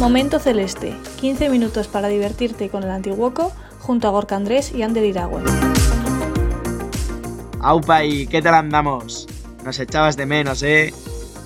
Momento Celeste, 15 minutos para divertirte con el Antiguoco junto a Gorka Andrés y Ander Iragüen. Aupa, ¿y qué tal andamos? Nos echabas de menos, ¿eh?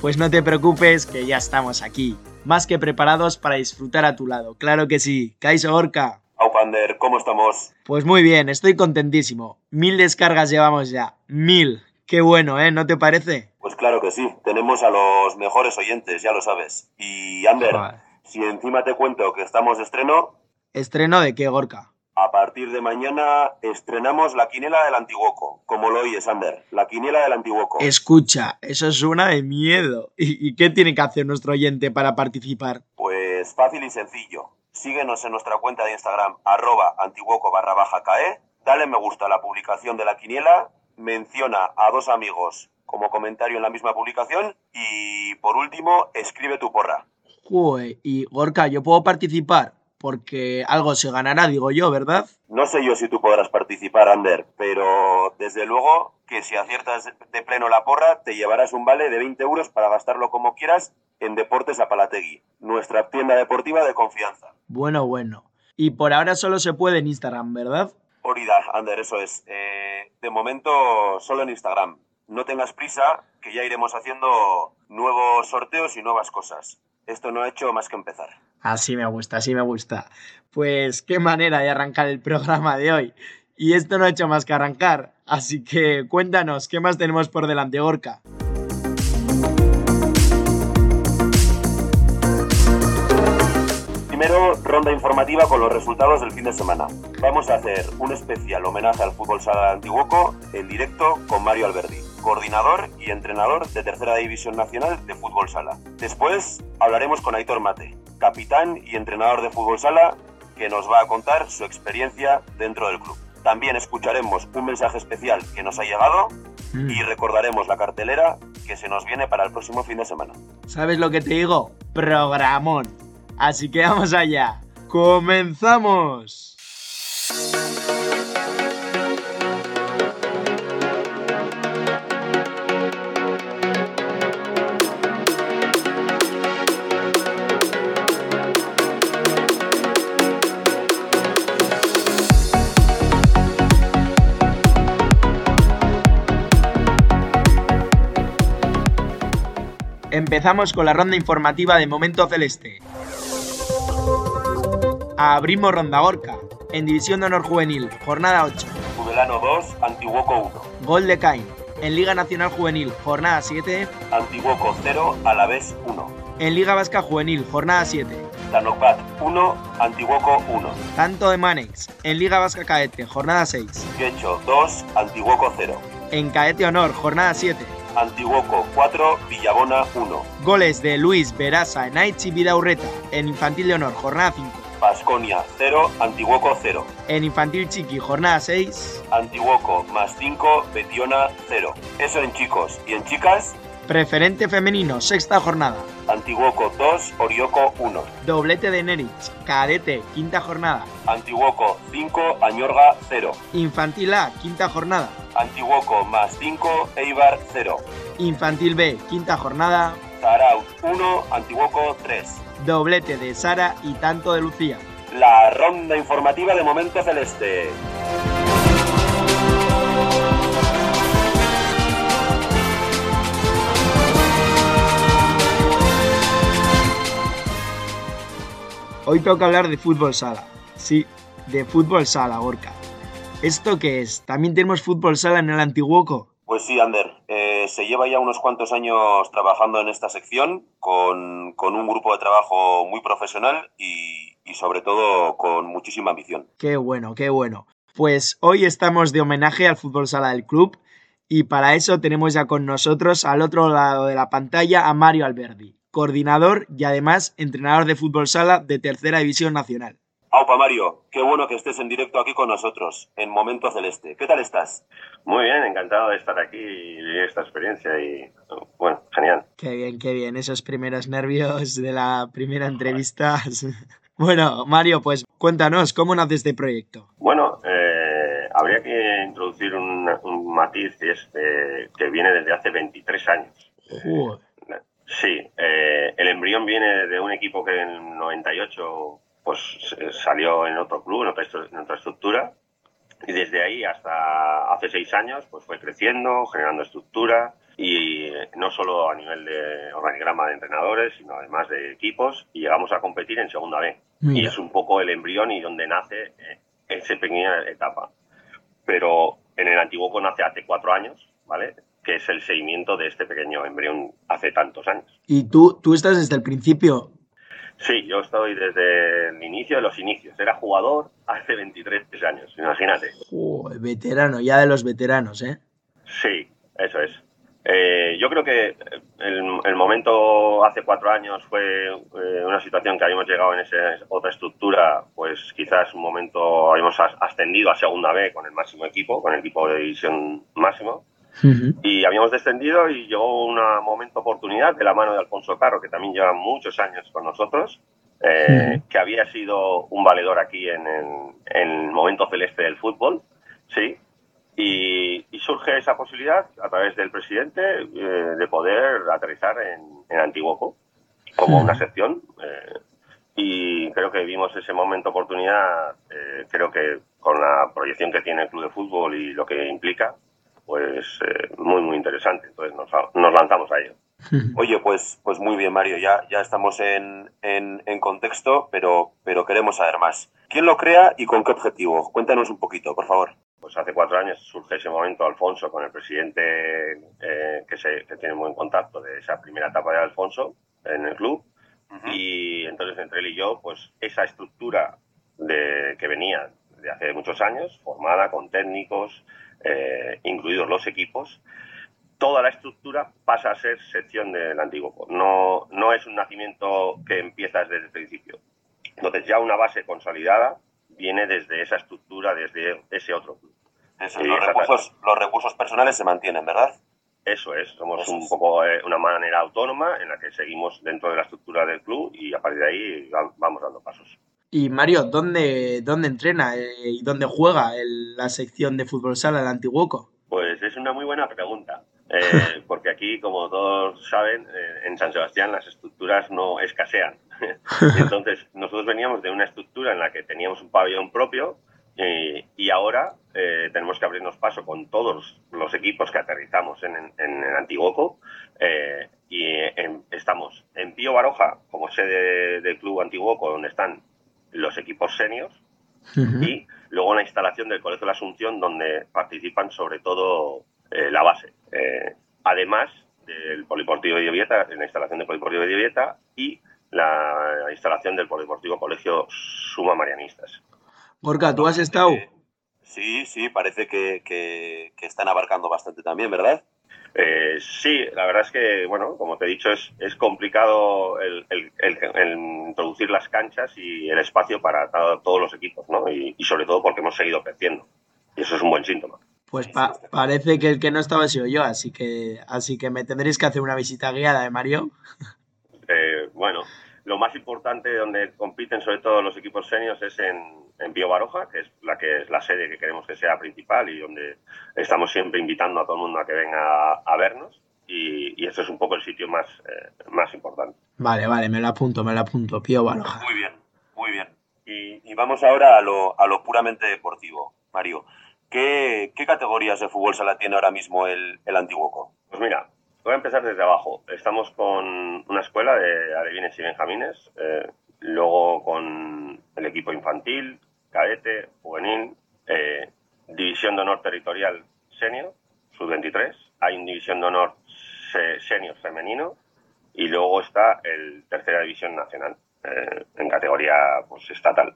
Pues no te preocupes que ya estamos aquí, más que preparados para disfrutar a tu lado, claro que sí. Kaiso Gorka. Aupander, ¿cómo estamos? Pues muy bien, estoy contentísimo. Mil descargas llevamos ya, mil. Qué bueno, ¿eh? ¿No te parece? Pues claro que sí, tenemos a los mejores oyentes, ya lo sabes. Y Ander, Joder. Si encima te cuento que estamos de estreno, ¿Estreno de qué, Gorka? a partir de mañana estrenamos la quiniela del Antiguoco. Como lo oyes, Ander, la quiniela del Antiguoco. Escucha, eso suena de miedo. ¿Y, y qué tiene que hacer nuestro oyente para participar? Pues fácil y sencillo. Síguenos en nuestra cuenta de Instagram, arroba antiguoco barra baja cae, dale me gusta a la publicación de la quiniela, menciona a dos amigos como comentario en la misma publicación y por último, escribe tu porra. Jue, y Gorka, yo puedo participar porque algo se ganará, digo yo, ¿verdad? No sé yo si tú podrás participar, Ander, pero desde luego que si aciertas de pleno la porra, te llevarás un vale de 20 euros para gastarlo como quieras en Deportes Apalategui, nuestra tienda deportiva de confianza. Bueno, bueno. Y por ahora solo se puede en Instagram, ¿verdad? Orida, Ander, eso es. Eh, de momento solo en Instagram. No tengas prisa, que ya iremos haciendo nuevos sorteos y nuevas cosas. Esto no ha hecho más que empezar. Así me gusta, así me gusta. Pues qué manera de arrancar el programa de hoy. Y esto no ha hecho más que arrancar. Así que cuéntanos, ¿qué más tenemos por delante, Gorka? Primero, ronda informativa con los resultados del fin de semana. Vamos a hacer un especial homenaje al fútbol sala de Antiguoco en directo con Mario Alberdi, coordinador y entrenador de Tercera División Nacional de Fútbol Sala. Después hablaremos con Aitor Mate, capitán y entrenador de Fútbol Sala, que nos va a contar su experiencia dentro del club. También escucharemos un mensaje especial que nos ha llegado Mm. y recordaremos la cartelera que se nos viene para el próximo fin de semana. ¿Sabes lo que te digo? Programón. Así que vamos allá. ¡Comenzamos! Empezamos con la ronda informativa de Momento Celeste. Abrimos ronda Gorka. En División de Honor Juvenil, jornada 8. Pudelano 2, Antiguoco 1. Gol de Cain. En Liga Nacional Juvenil, jornada 7. Antiguoco 0, Alavés 1. En Liga Vasca Juvenil, jornada 7. Tanopat 1, Antiguoco 1. Tanto de Manex. En Liga Vasca Caete, jornada 6. Quecho 2, Antiguoco 0. En Caete Honor, jornada 7. Antiguoco 4, Villabona 1. Goles de Luis Berasa en Aichi Vidaurreta. En Infantil de Honor, jornada 5. Pasconia 0, Antiguoco 0. En Infantil Chiqui, jornada 6. Antiguoco más 5, Betiona 0. Eso en chicos. Y en chicas, Preferente femenino, sexta jornada. Antiguoco 2, Orioco 1. Doblete de Nerich. Cadete, quinta jornada. Antiguoco 5, Añorga 0. Infantil A, quinta jornada. Antiguoco más 5, Eibar 0. Infantil B, quinta jornada. Zaraut 1, Antiguoco 3. Doblete de Sara y tanto de Lucía. La ronda informativa de Momento Celeste. Hoy toca hablar de fútbol sala. Sí, de fútbol sala, Gorka. ¿Esto qué es? ¿También tenemos fútbol sala en el Antiguoco? Pues sí, Ander. Eh, se lleva ya unos cuantos años trabajando en esta sección con, con un grupo de trabajo muy profesional y, y sobre todo con muchísima ambición. Qué bueno, qué bueno. Pues hoy estamos de homenaje al fútbol sala del club y para eso tenemos ya con nosotros al otro lado de la pantalla a Mario Alberdi. coordinador y además entrenador de fútbol sala de Tercera División Nacional. Aupa Mario, qué bueno que estés en directo aquí con nosotros, en Momento Celeste. ¿Qué tal estás? Muy bien, encantado de estar aquí y vivir esta experiencia y bueno, genial. Qué bien, qué bien, esos primeros nervios de la primera entrevista. bueno, Mario, pues cuéntanos, ¿cómo nace este proyecto? Bueno, eh, habría que introducir un, matiz que, es, eh, que viene desde hace 23 años. Sí, eh, el embrión viene de un equipo que en el 98 pues salió en otro club, en otra, en otra estructura, y desde ahí hasta hace seis años pues fue creciendo, generando estructura, y no solo a nivel de organigrama de entrenadores, sino además de equipos, y llegamos a competir en segunda B. Y es un poco el embrión y donde nace eh, esa pequeña etapa. Pero en el Antiguo nace hace cuatro años, ¿vale? que es el seguimiento de este pequeño embrión hace tantos años. ¿Y tú, tú estás desde el principio Sí, yo estoy desde el inicio de los inicios. Era jugador hace 23 años, imagínate. veterano, ya de los veteranos, ¿eh? Sí, eso es. Eh, yo creo que el, momento hace cuatro años fue eh, una situación que habíamos llegado en esa otra estructura, pues quizás un momento habíamos ascendido a segunda B con el máximo equipo, con el equipo de división máximo. Y habíamos descendido y llegó un momento oportunidad de la mano de Alfonso Carro, que también lleva muchos años con nosotros, eh, que había sido un valedor aquí en el, momento celeste del fútbol, ¿sí? Y, surge esa posibilidad a través del presidente eh, de poder aterrizar en, en Antiguoco como una sección. Eh, y creo que vimos ese momento oportunidad, creo que con la proyección que tiene el club de fútbol y lo que implica, pues eh, muy, muy interesante. Entonces nos, nos, lanzamos a ello. Oye, pues, pues muy bien, Mario, ya, ya estamos en, en, en, contexto, pero, pero queremos saber más. ¿Quién lo crea y con qué objetivo? Cuéntanos un poquito, por favor. Pues hace cuatro años surge ese momento, Alfonso, con el presidente eh, que, se, que tiene muy buen contacto de esa primera etapa de Alfonso en el club. Y entonces entre él y yo, pues esa estructura de, que venía de hace muchos años, formada con técnicos, eh, incluidos los equipos, toda la estructura pasa a ser sección del antiguo. No, no es un nacimiento que empieza desde el principio. Entonces ya una base consolidada viene desde esa estructura, desde ese otro club. los, recursos, los recursos personales se mantienen, ¿verdad? Eso es, somos un poco eh, una manera autónoma en la que seguimos dentro de la estructura del club y a partir de ahí vamos dando pasos. Y Mario, ¿dónde, dónde entrena eh, y dónde juega la sección de fútbol sala del Antiguoco? Pues es una muy buena pregunta, eh, porque aquí, como todos saben, eh, en San Sebastián las estructuras no escasean. Entonces, nosotros veníamos de una estructura en la que teníamos un pabellón propio y ahora tenemos que abrirnos paso con todos los equipos que aterrizamos en, el Antiguoco y estamos en Pío Baroja como sede del Club Antiguoco, donde están los equipos seniors y luego la instalación del Colegio de la Asunción donde participan sobre todo eh, la base. Eh, además del Poliportivo de Llovieta, en la instalación del Poliportivo de Llovieta y la instalación del Poliportivo Colegio Suma Marianistas. Gorka, ¿tú has estado? Sí, sí, parece que, que están abarcando bastante también, ¿verdad? Eh, sí, la verdad es que, bueno, como te he dicho, es, es complicado el, introducir las canchas y el espacio para todos los equipos, ¿no? Y, sobre todo porque hemos seguido creciendo. Y eso es un buen síntoma. Pues parece que el que no estaba sido yo, así que, así que me tendréis que hacer una visita guiada, ¿eh, Mario? Eh, bueno, lo más importante donde compiten sobre todo los equipos seniors es en, en Bio Baroja, que es la que es la sede que queremos que sea principal y donde estamos siempre invitando a todo el mundo a que venga a, vernos. Y, y, eso es un poco el sitio más, eh, más importante. Vale, vale, me lo apunto, me lo apunto, Pío Baroja. Muy bien, muy bien. Y, y vamos ahora a lo, a lo, puramente deportivo, Mario. ¿Qué, ¿Qué, categorías de fútbol sala tiene ahora mismo el, el Antiguoco? Pues mira, voy a empezar desde abajo. Estamos con una escuela de alevines y benjamines, eh, luego con el equipo infantil, cadete, juvenil, eh, división de honor territorial senior, sub-23, hay una división de honor senior femenino y luego está el tercera división nacional. Eh, en categoría pues estatal.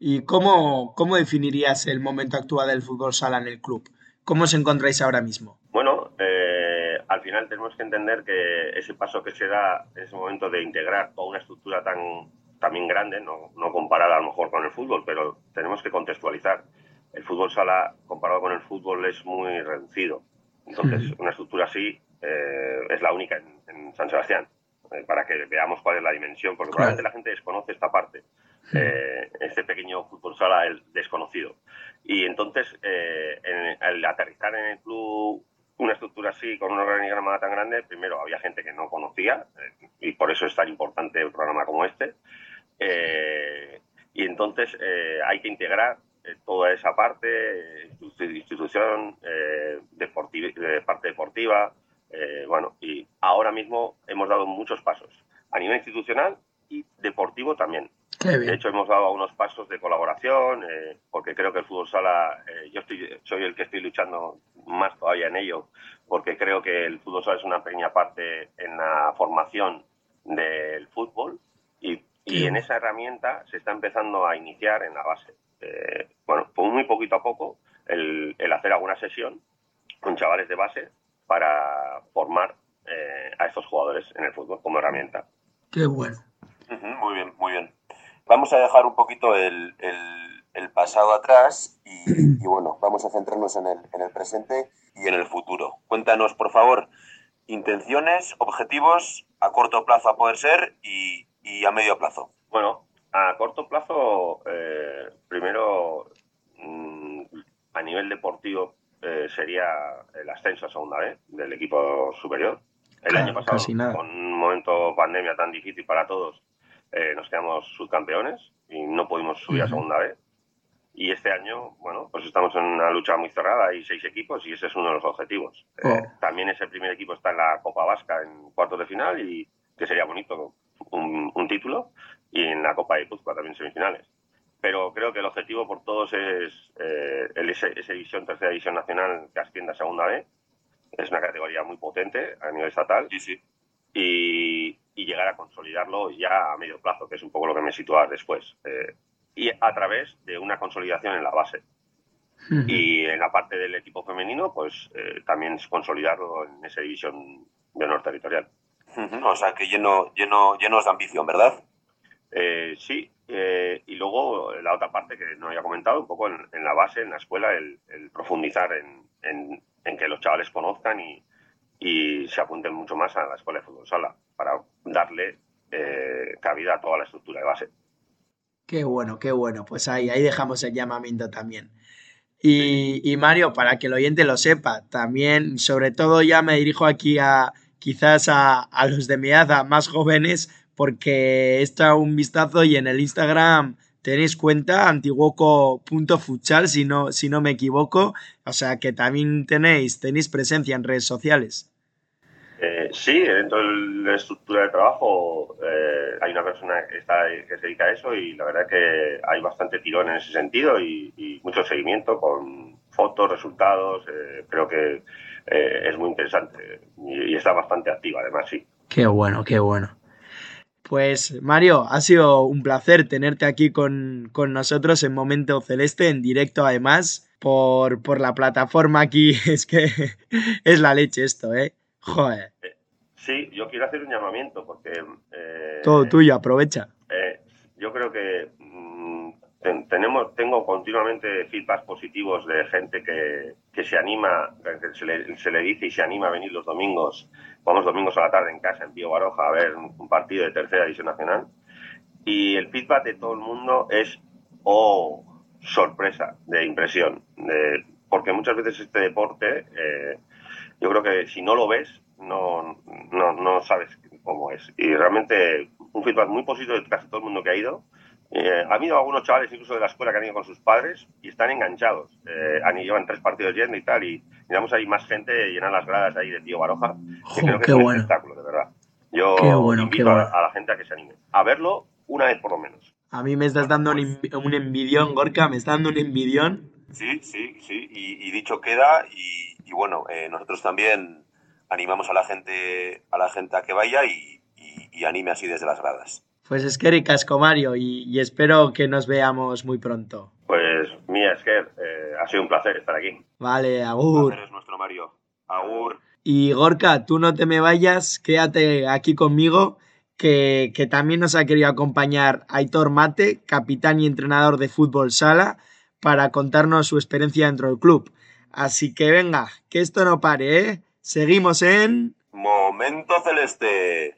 ¿Y cómo, cómo definirías el momento actual del fútbol sala en el club? ¿Cómo os encontráis ahora mismo? Bueno, eh, al final tenemos que entender que ese paso que se da en ese momento de integrar toda una estructura tan también grande, no, no comparada a lo mejor con el fútbol, pero tenemos que contextualizar. El fútbol sala comparado con el fútbol es muy reducido. Entonces, una estructura así eh, es la única en, San Sebastián, eh, para que veamos cuál es la dimensión, porque probablemente la gente desconoce esta parte, eh, este pequeño fútbol sala el desconocido. Y entonces, al aterrizar en el club una estructura así, con un organigrama tan grande, primero había gente que no conocía, y por eso es tan importante un programa como este. y entonces hay que integrar toda esa parte, institución, de parte deportiva, eh, bueno, y ahora mismo hemos dado muchos pasos a nivel institucional y deportivo también. De hecho, hemos dado unos pasos de colaboración, eh, porque creo que el fútbol sala, eh, yo estoy, soy el que estoy luchando más todavía en ello, porque creo que el fútbol sala es una pequeña parte en la formación del fútbol y, y en esa herramienta se está empezando a iniciar en la base. bueno, pues muy poquito a poco el, el hacer alguna sesión con chavales de base para formar eh, a estos jugadores en el fútbol como herramienta. Qué bueno. muy bien, muy bien. Vamos a dejar un poquito el, el, pasado atrás y, bueno, vamos a centrarnos en el, en el presente y en el futuro. Cuéntanos, por favor, intenciones, objetivos a corto plazo a poder ser y, y a medio plazo. Bueno, a corto plazo, eh, primero, mm, a nivel deportivo, eh, sería el ascenso a segunda vez del equipo superior. El año pasado, con un momento pandemia tan difícil para todos, eh, nos quedamos subcampeones y no pudimos subir a segunda vez. Y este año, bueno, pues estamos en una lucha muy cerrada, hay seis equipos y ese es uno de los objetivos. Eh, oh. también ese primer equipo está en la Copa Vasca en cuartos de final y que sería bonito un, un título y en la Copa de Puzcoa también semifinales pero creo que el objetivo por todos es eh, el, esa, división, tercera división nacional que ascienda a segunda B. Es una categoría muy potente a nivel estatal. Sí, sí. Y, llegar a consolidarlo ya a medio plazo, que es un poco lo que me sitúa después. Eh, y a través de una consolidación en la base. Y en la parte del equipo femenino, pues eh, también es consolidarlo en esa división de honor territorial. O sea, que lleno, lleno, llenos de ambición, ¿verdad? Eh, sí, eh, y luego la otra parte que no había comentado, un poco en, la base, en la escuela, el, profundizar en, que los chavales conozcan y, se apunten mucho más a la escuela de fútbol sala para darle eh, cabida a toda la estructura de base. Qué bueno, qué bueno. Pues ahí, ahí dejamos el llamamiento también. Y, Mario, para que el oyente lo sepa, también, sobre todo ya me dirijo aquí a quizás a, a los de mi edad, más jóvenes, porque está un vistazo y en el Instagram tenéis cuenta antiguoco.futsal si no, si no me equivoco, o sea que también tenéis, tenéis presencia en redes sociales. Eh, sí, dentro de la estructura de trabajo eh, hay una persona que, está, que se dedica a eso y la verdad que hay bastante tirón en ese sentido y, mucho seguimiento con fotos, resultados, eh, creo que es muy interesante y, y está bastante activa además, sí. Qué bueno, qué bueno. Pues Mario, ha sido un placer tenerte aquí con, nosotros en Momento Celeste, en directo además, por, por, la plataforma aquí. Es que es la leche esto, ¿eh? Joder. Eh, sí, yo quiero hacer un llamamiento porque... Eh, Todo tuyo, aprovecha. Eh, yo creo que mm, tenemos, tengo continuamente feedbacks positivos de gente que, que se anima, que se le, se le dice y se anima a venir los domingos Vamos domingos a la tarde en casa en Pío Baroja a ver un partido de tercera división nacional. Y el feedback de todo el mundo es, oh, sorpresa, de impresión. porque muchas veces este deporte, eh, yo creo que si no lo ves, no, no, no sabes cómo es. Y realmente un feedback muy positivo de casi todo el mundo que ha ido. Eh, ha habido algunos chavales incluso de la escuela que han ido con sus padres y están enganchados. Eh, han llevan tres partidos yendo y tal. Y miramos ahí más gente llenar las gradas ahí de Tío Baroja. Que creo que es un espectáculo, de verdad. Yo invito a, la gente a que se anime. A verlo una vez por lo menos. A mí me estás dando un, un envidión, Gorka. Me estás dando un envidión. Sí, sí, sí. Y, dicho queda. Y, bueno, eh, nosotros también animamos a la gente a la gente a que vaya y, y anime así desde las gradas. Pues es que ricasco, Mario, y, espero que nos veamos muy pronto. Pues mía, Esker, eh, ha sido un placer estar aquí. Vale, agur. eres nuestro Mario. Agur. Y Gorka, tú no te me vayas, quédate aquí conmigo, que, que también nos ha querido acompañar Aitor Mate, capitán y entrenador de fútbol sala, para contarnos su experiencia dentro del club. Así que venga, que esto no pare, ¿eh? Seguimos en... Momento Celeste.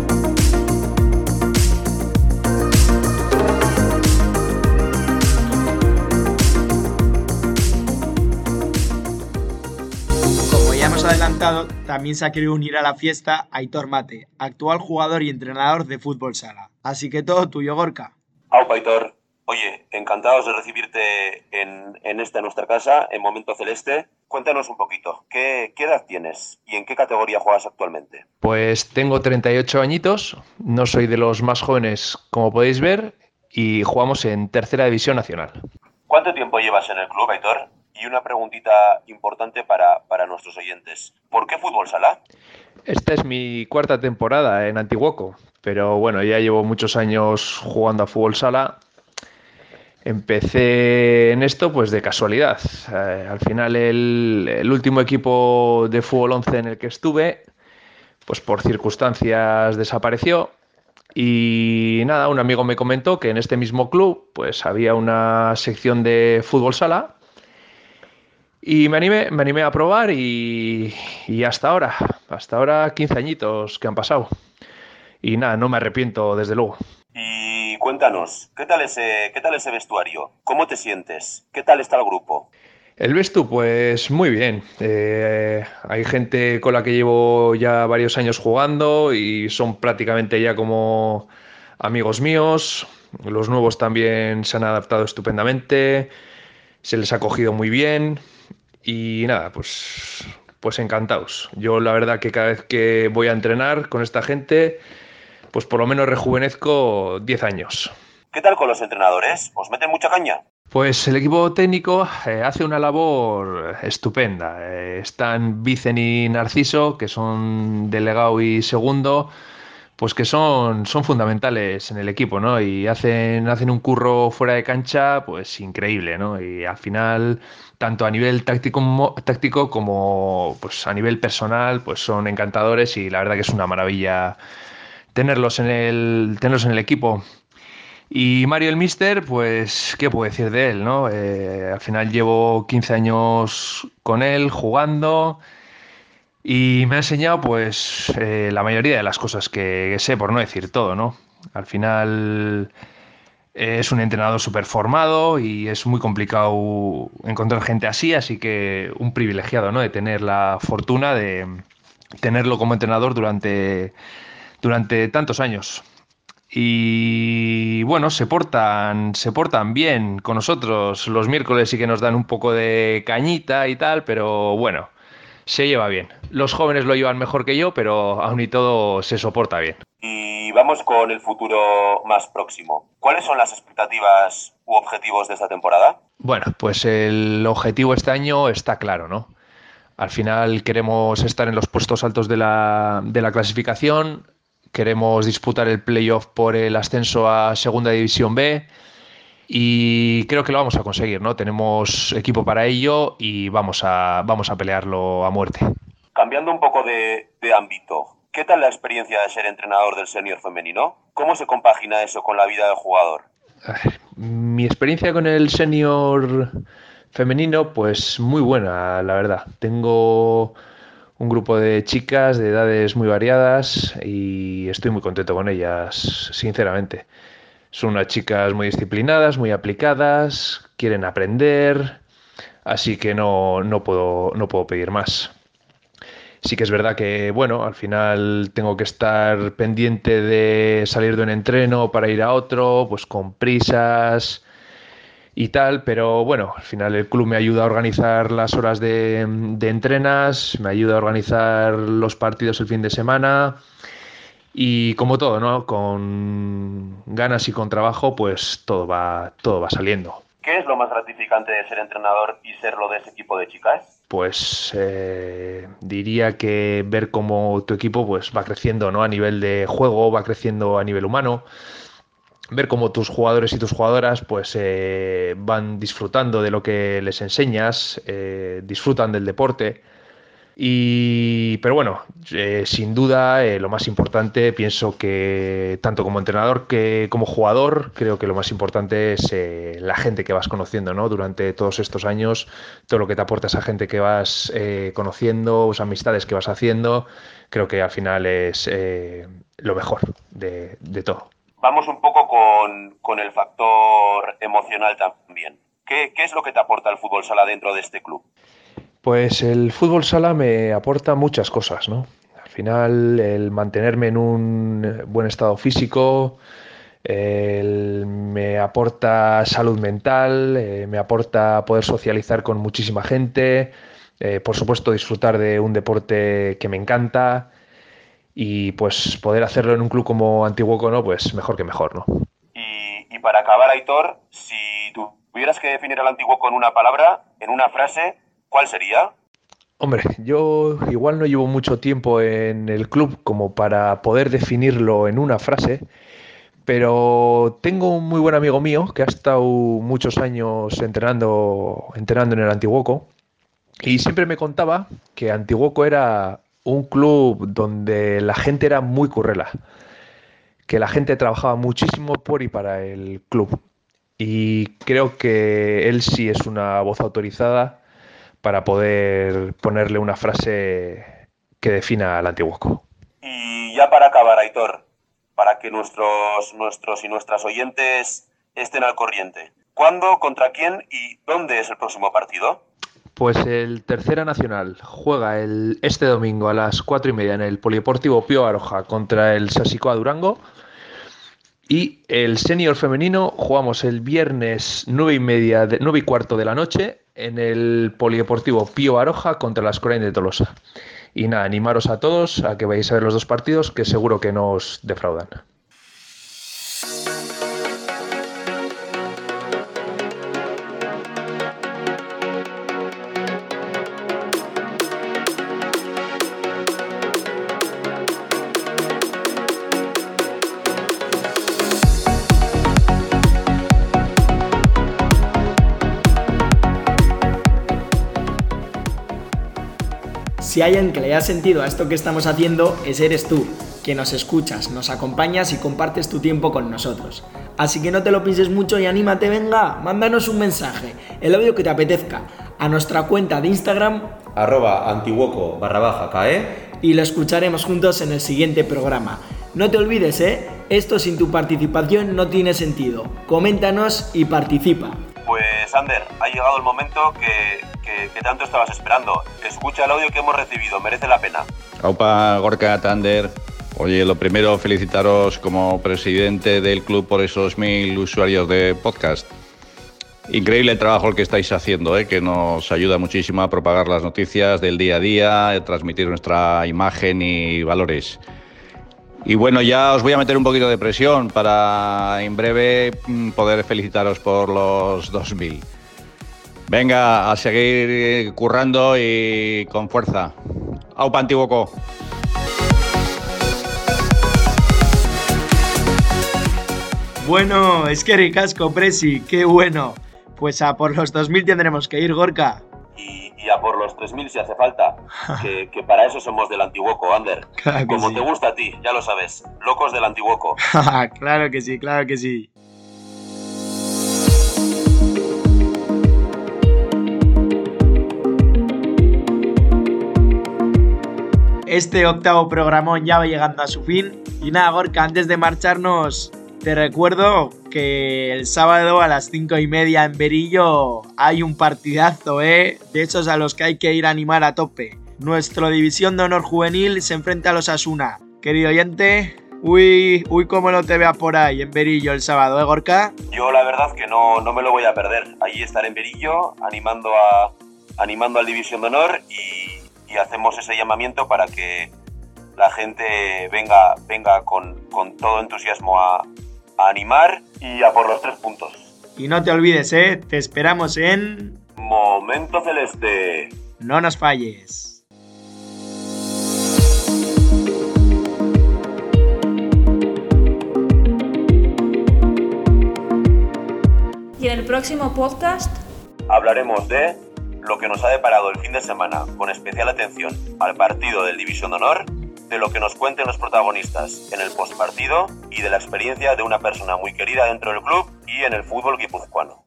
Adelantado, también se ha querido unir a la fiesta Aitor Mate, actual jugador y entrenador de fútbol sala. Así que todo tuyo, Gorka. Aupa, Aitor. Oye, encantados de recibirte en, en esta nuestra casa, en Momento Celeste. Cuéntanos un poquito, ¿qué, ¿qué edad tienes y en qué categoría juegas actualmente? Pues tengo 38 añitos, no soy de los más jóvenes como podéis ver y jugamos en Tercera División Nacional. ¿Cuánto tiempo llevas en el club, Aitor? Y una preguntita importante para, para nuestros oyentes. ¿Por qué fútbol sala? Esta es mi cuarta temporada en Antiguoco, pero bueno, ya llevo muchos años jugando a fútbol sala. Empecé en esto pues de casualidad. Eh, al final el, el último equipo de fútbol 11 en el que estuve, pues por circunstancias desapareció y nada, un amigo me comentó que en este mismo club pues había una sección de fútbol sala y me animé, me animé a probar y, y hasta ahora, hasta ahora 15 añitos que han pasado. Y nada, no me arrepiento desde luego. Y cuéntanos, ¿qué tal ese, qué tal ese vestuario? ¿Cómo te sientes? ¿Qué tal está el grupo? El Vestu, pues muy bien. Eh, hay gente con la que llevo ya varios años jugando y son prácticamente ya como amigos míos. Los nuevos también se han adaptado estupendamente, se les ha cogido muy bien y nada, pues, pues encantados. Yo la verdad que cada vez que voy a entrenar con esta gente, pues por lo menos rejuvenezco 10 años. ¿Qué tal con los entrenadores? ¿Os meten mucha caña? Pues el equipo técnico eh, hace una labor estupenda. Eh, están Vicen y Narciso, que son delegado y segundo, pues que son, son fundamentales en el equipo, ¿no? Y hacen, hacen un curro fuera de cancha, pues increíble, ¿no? Y al final, tanto a nivel táctico, táctico como pues, a nivel personal, pues son encantadores y la verdad que es una maravilla tenerlos en el, tenerlos en el equipo. Y Mario el Mister, pues, ¿qué puedo decir de él, no? Eh, al final llevo 15 años con él jugando y me ha enseñado, pues, eh, la mayoría de las cosas que, sé, por no decir todo, ¿no? Al final eh, es un entrenador súper formado y es muy complicado encontrar gente así, así que un privilegiado, ¿no? De tener la fortuna de tenerlo como entrenador durante, durante tantos años. Y bueno, se portan, se portan bien con nosotros. Los miércoles sí que nos dan un poco de cañita y tal, pero bueno, se lleva bien. Los jóvenes lo llevan mejor que yo, pero aún y todo se soporta bien. Y vamos con el futuro más próximo. ¿Cuáles son las expectativas u objetivos de esta temporada? Bueno, pues el objetivo este año está claro, ¿no? Al final queremos estar en los puestos altos de la, de la clasificación, queremos disputar el playoff por el ascenso a Segunda División B y creo que lo vamos a conseguir, ¿no? Tenemos equipo para ello y vamos a, vamos a pelearlo a muerte. Cambiando un poco de, de ámbito, ¿qué tal la experiencia de ser entrenador del senior femenino? ¿Cómo se compagina eso con la vida del jugador? Mi experiencia con el senior femenino, pues muy buena, la verdad. Tengo un grupo de chicas de edades muy variadas y estoy muy contento con ellas, sinceramente. Son unas chicas muy disciplinadas, muy aplicadas, quieren aprender, así que no, no puedo, no puedo pedir más. Sí que es verdad que, bueno, al final tengo que estar pendiente de salir de un entreno para ir a otro, pues con prisas y tal, pero bueno, al final el club me ayuda a organizar las horas de, de entrenas, me ayuda a organizar los partidos el fin de semana y como todo, ¿no? Con ganas y con trabajo, pues todo va, todo va saliendo. ¿Qué es lo más gratificante de ser entrenador y serlo de ese equipo de chicas? Pues eh, diría que ver cómo tu equipo pues, va creciendo ¿no? a nivel de juego, va creciendo a nivel humano, ver cómo tus jugadores y tus jugadoras pues eh, van disfrutando de lo que les enseñas, eh, disfrutan del deporte y, pero bueno, eh, sin duda eh, lo más importante, pienso que tanto como entrenador que como jugador, creo que lo más importante es eh, la gente que vas conociendo, ¿no? Durante todos estos años, todo lo que te aporta esa gente que vas conociendo, las amistades que vas haciendo, creo que al final es lo mejor de, todo. Vamos un poco con, el factor emocional también. ¿Qué, ¿Qué es lo que te aporta el fútbol sala dentro de este club? Pues el fútbol sala me aporta muchas cosas, ¿no? Al final, el mantenerme en un buen estado físico, me aporta salud mental, eh, me aporta poder socializar con muchísima gente, eh, por supuesto disfrutar de un deporte que me encanta y pues poder hacerlo en un club como Antiguoco, ¿no? Pues mejor que mejor, ¿no? Y, y para acabar, Aitor, si tuvieras que definir al Antiguoco en una palabra, en una frase, ¿Cuál sería? Hombre, yo igual no llevo mucho tiempo en el club como para poder definirlo en una frase, pero tengo un muy buen amigo mío que ha estado muchos años entrenando, entrenando en el Antiguoco y siempre me contaba que Antiguoco era un club donde la gente era muy currela, que la gente trabajaba muchísimo por y para el club. Y creo que él sí es una voz autorizada para poder ponerle una frase que defina al Antiguoco. Y ya para acabar, Aitor, para que nuestros, nuestros y nuestras oyentes estén al corriente. ¿Cuándo, contra quién y dónde es el próximo partido? Pues el Tercera Nacional juega el, este domingo a las cuatro y media en el Polideportivo Pío Aroja contra el Sasicoa Durango. Y el senior femenino jugamos el viernes nueve y media, de, y cuarto de la noche en el Polideportivo Pío Aroja contra la Escuela de Tolosa. Y nada, animaros a todos a que vayáis a ver los dos partidos que seguro que no os defraudan. Si hay alguien que le haya sentido a esto que estamos haciendo, ese eres tú, que nos escuchas, nos acompañas y compartes tu tiempo con nosotros. Así que no te lo pienses mucho y anímate, venga, mándanos un mensaje, el audio que te apetezca, a nuestra cuenta de Instagram, arroba antiguoco barra baja cae, y lo escucharemos juntos en el siguiente programa. No te olvides, ¿eh? Esto sin tu participación no tiene sentido. Coméntanos y participa. Pues Ander, ha llegado el momento que, tanto estabas esperando. Escucha el audio que hemos recibido, merece la pena. Aupa, Gorka, Tander. Oye, lo primero, felicitaros como presidente del club por esos mil usuarios de podcast. Increíble el trabajo el que estáis haciendo, ¿eh? que nos ayuda muchísimo a propagar las noticias del día a día, a transmitir nuestra imagen y valores. Y bueno, ya os voy a meter un poquito de presión para en breve mm, poder felicitaros por los 2000. Venga, a seguir currando y con fuerza. Aupa Antiguoco. Bueno, es que ricasco, Presi, qué bueno. Pues a por los 2000 tendremos que ir, Gorka y a por los 3.000 si hace falta. que, para eso somos del Antiguoco, Ander. Como te gusta a ti, ya lo sabes. Locos del Antiguoco. claro que sí, claro que sí. Este octavo programón ya va llegando a su fin. Y nada, Gorka, antes de marcharnos, te recuerdo que el sábado a las cinco y media en Berillo hay un partidazo, ¿eh? De esos a los que hay que ir a animar a tope. Nuestro División de Honor Juvenil se enfrenta a los Asuna. Querido oyente, Uy, uy, cómo no te vea por ahí en Berillo el sábado, ¿eh, Gorka? Yo la verdad que no, no me lo voy a perder. Allí estaré en Berillo animando, a, animando al División de Honor y, y hacemos ese llamamiento para que la gente venga, venga con, con todo entusiasmo a, a animar y a por los tres puntos. Y no te olvides, ¿eh? Te esperamos en... Momento Celeste. No nos falles. Y en el próximo podcast Hablaremos de lo que nos ha deparado el fin de semana, con especial atención al partido del División de Honor, de lo que nos cuenten los protagonistas en el postpartido y de la experiencia de una persona muy querida dentro del club y en el fútbol guipuzcoano.